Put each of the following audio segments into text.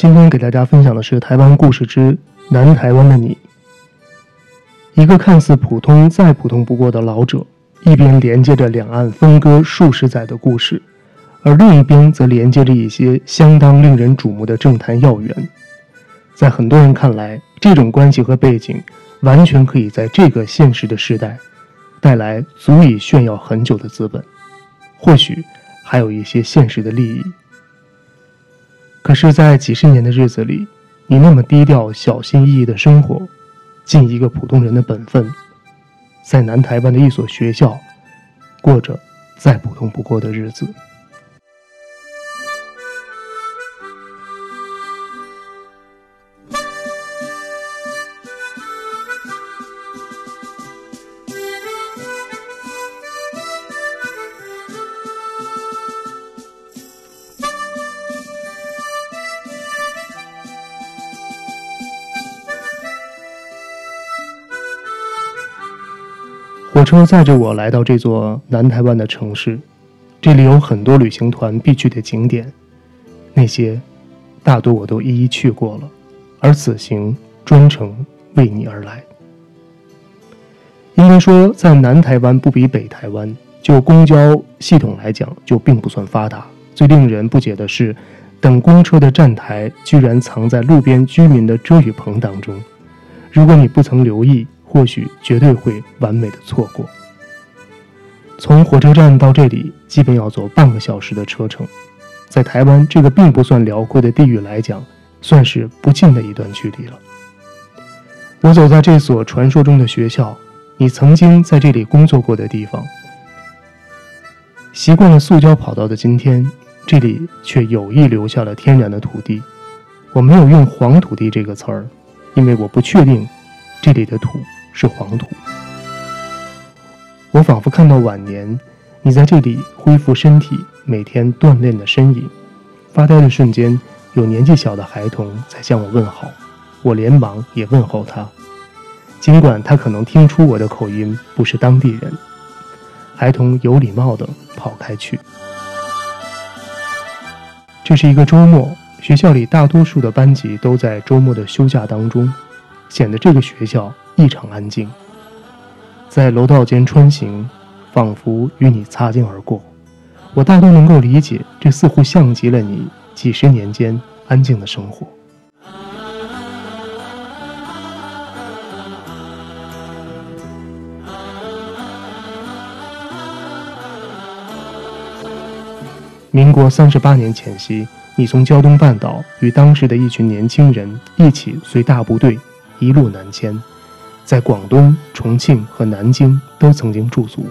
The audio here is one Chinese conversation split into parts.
今天给大家分享的是台湾故事之南台湾的你。一个看似普通再普通不过的老者，一边连接着两岸分割数十载的故事，而另一边则连接着一些相当令人瞩目的政坛要员。在很多人看来，这种关系和背景，完全可以在这个现实的时代，带来足以炫耀很久的资本，或许还有一些现实的利益。可是，在几十年的日子里，你那么低调、小心翼翼的生活，尽一个普通人的本分，在南台湾的一所学校，过着再普通不过的日子。火车载着我来到这座南台湾的城市，这里有很多旅行团必去的景点，那些大多我都一一去过了，而此行专程为你而来。应该说，在南台湾不比北台湾，就公交系统来讲就并不算发达。最令人不解的是，等公车的站台居然藏在路边居民的遮雨棚当中，如果你不曾留意。或许绝对会完美的错过。从火车站到这里，基本要走半个小时的车程，在台湾这个并不算辽阔的地域来讲，算是不近的一段距离了。我走在这所传说中的学校，你曾经在这里工作过的地方。习惯了塑胶跑道的今天，这里却有意留下了天然的土地。我没有用“黄土地”这个词儿，因为我不确定这里的土。是黄土。我仿佛看到晚年，你在这里恢复身体，每天锻炼的身影。发呆的瞬间，有年纪小的孩童在向我问好，我连忙也问候他。尽管他可能听出我的口音不是当地人，孩童有礼貌地跑开去。这是一个周末，学校里大多数的班级都在周末的休假当中，显得这个学校。异常安静，在楼道间穿行，仿佛与你擦肩而过。我大都能够理解，这似乎像极了你几十年间安静的生活。民国三十八年前夕，你从胶东半岛与当时的一群年轻人一起随大部队一路南迁。在广东、重庆和南京都曾经驻足，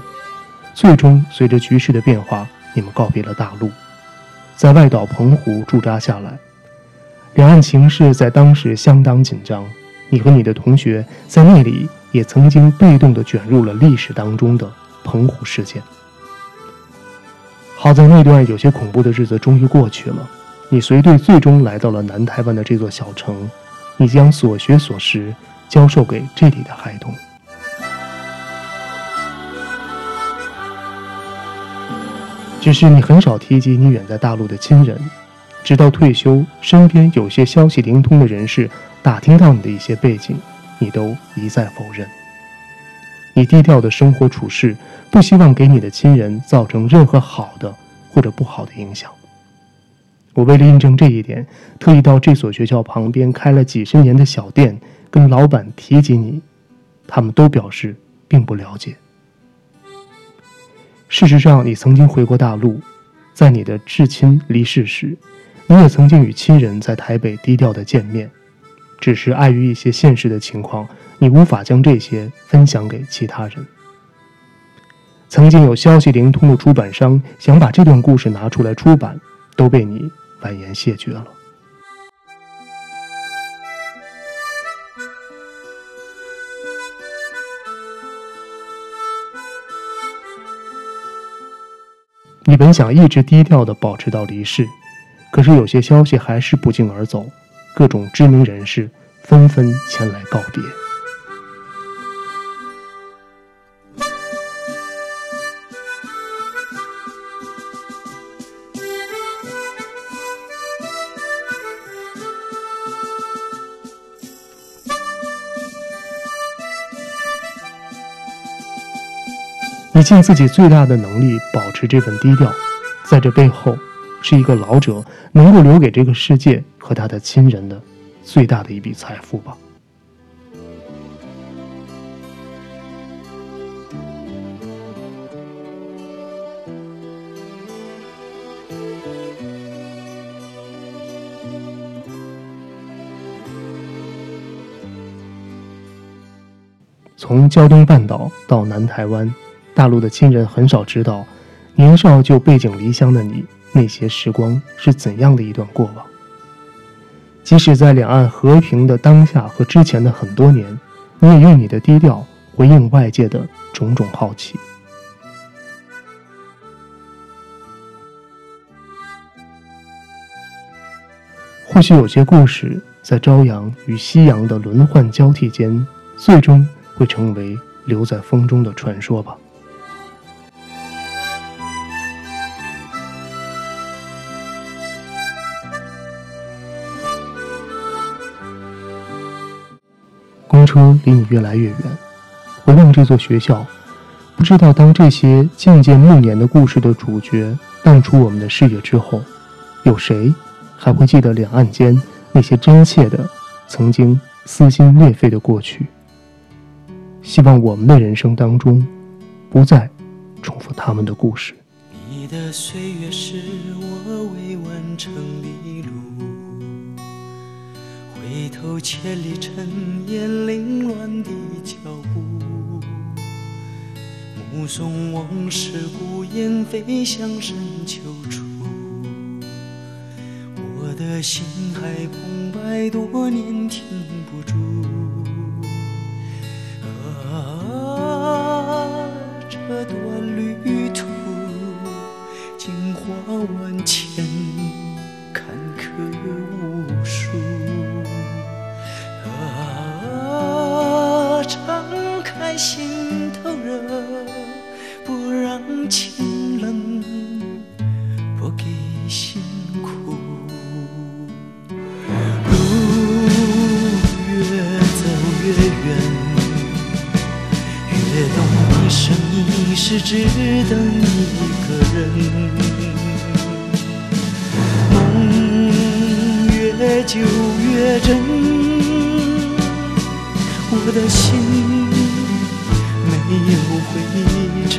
最终随着局势的变化，你们告别了大陆，在外岛澎湖驻扎下来。两岸情势在当时相当紧张，你和你的同学在那里也曾经被动地卷入了历史当中的澎湖事件。好在那段有些恐怖的日子终于过去了，你随队最终来到了南台湾的这座小城，你将所学所识。教授给这里的孩童。只是你很少提及你远在大陆的亲人，直到退休，身边有些消息灵通的人士打听到你的一些背景，你都一再否认。你低调的生活处事，不希望给你的亲人造成任何好的或者不好的影响。我为了印证这一点，特意到这所学校旁边开了几十年的小店。跟老板提及你，他们都表示并不了解。事实上，你曾经回过大陆，在你的至亲离世时，你也曾经与亲人在台北低调的见面，只是碍于一些现实的情况，你无法将这些分享给其他人。曾经有消息灵通的出版商想把这段故事拿出来出版，都被你婉言谢绝了。你本想一直低调的保持到离世，可是有些消息还是不胫而走，各种知名人士纷纷前来告别。你尽自己最大的能力保持这份低调，在这背后，是一个老者能够留给这个世界和他的亲人的最大的一笔财富吧。从胶东半岛到南台湾，大陆的亲人很少知道，年少就背井离乡的你，那些时光是怎样的一段过往。即使在两岸和平的当下和之前的很多年，你也用你的低调回应外界的种种好奇。或许有些故事，在朝阳与夕阳的轮换交替间，最终。会成为留在风中的传说吧。车离你越来越远，回望这座学校，不知道当这些渐渐暮年的故事的主角淡出我们的视野之后，有谁还会记得两岸间那些真切的、曾经撕心裂肺的过去？希望我们的人生当中，不再重复他们的故事。你的岁月是我未完成的路，回头千里尘烟凌乱的脚步，目送往事孤雁飞向深秋处，我的心还空白，多年停不住。啊这段旅途，惊花万千，坎坷是只等一个人，梦越久越真，我的心没有灰尘。